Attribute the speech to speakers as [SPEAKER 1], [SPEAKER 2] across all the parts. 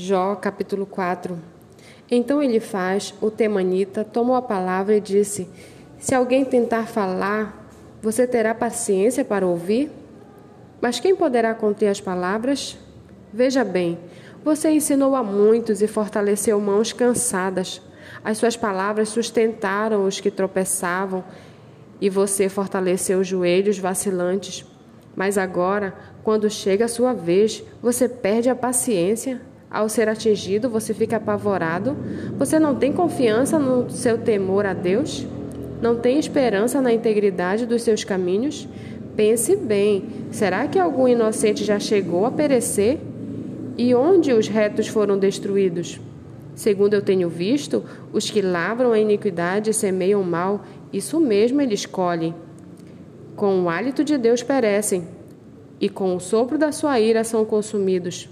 [SPEAKER 1] Jó, capítulo 4. Então ele faz, o temanita, tomou a palavra e disse: Se alguém tentar falar, você terá paciência para ouvir? Mas quem poderá conter as palavras? Veja bem, você ensinou a muitos e fortaleceu mãos cansadas. As suas palavras sustentaram os que tropeçavam e você fortaleceu os joelhos vacilantes. Mas agora, quando chega a sua vez, você perde a paciência. Ao ser atingido, você fica apavorado. Você não tem confiança no seu temor a Deus? Não tem esperança na integridade dos seus caminhos? Pense bem: será que algum inocente já chegou a perecer? E onde os retos foram destruídos? Segundo eu tenho visto, os que lavram a iniquidade e semeiam mal, isso mesmo eles colhem. Com o hálito de Deus perecem, e com o sopro da sua ira são consumidos.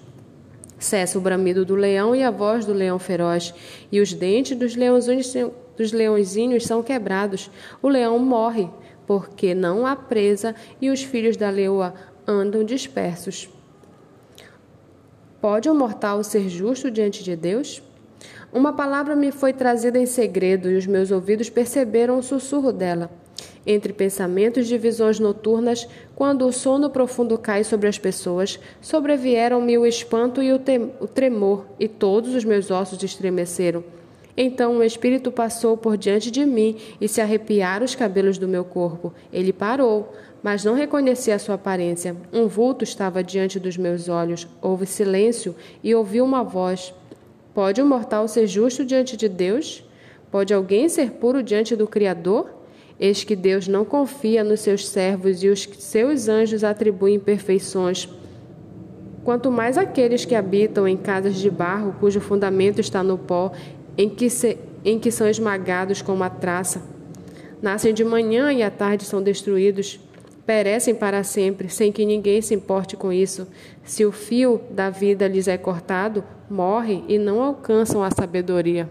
[SPEAKER 1] Cessa o bramido do leão e a voz do leão feroz, e os dentes dos leõezinhos, dos leõezinhos são quebrados. O leão morre, porque não há presa, e os filhos da leoa andam dispersos. Pode um mortal ser justo diante de Deus? Uma palavra me foi trazida em segredo, e os meus ouvidos perceberam o sussurro dela. Entre pensamentos de visões noturnas, quando o sono profundo cai sobre as pessoas, sobrevieram-me o espanto e o, o tremor, e todos os meus ossos estremeceram. Então o Espírito passou por diante de mim e se arrepiaram os cabelos do meu corpo. Ele parou, mas não reconheci a sua aparência. Um vulto estava diante dos meus olhos. Houve silêncio e ouvi uma voz. Pode um mortal ser justo diante de Deus? Pode alguém ser puro diante do Criador? Eis que Deus não confia nos seus servos e os seus anjos atribuem perfeições. Quanto mais aqueles que habitam em casas de barro, cujo fundamento está no pó, em que, se, em que são esmagados como a traça. Nascem de manhã e à tarde são destruídos. Perecem para sempre, sem que ninguém se importe com isso. Se o fio da vida lhes é cortado, morrem e não alcançam a sabedoria.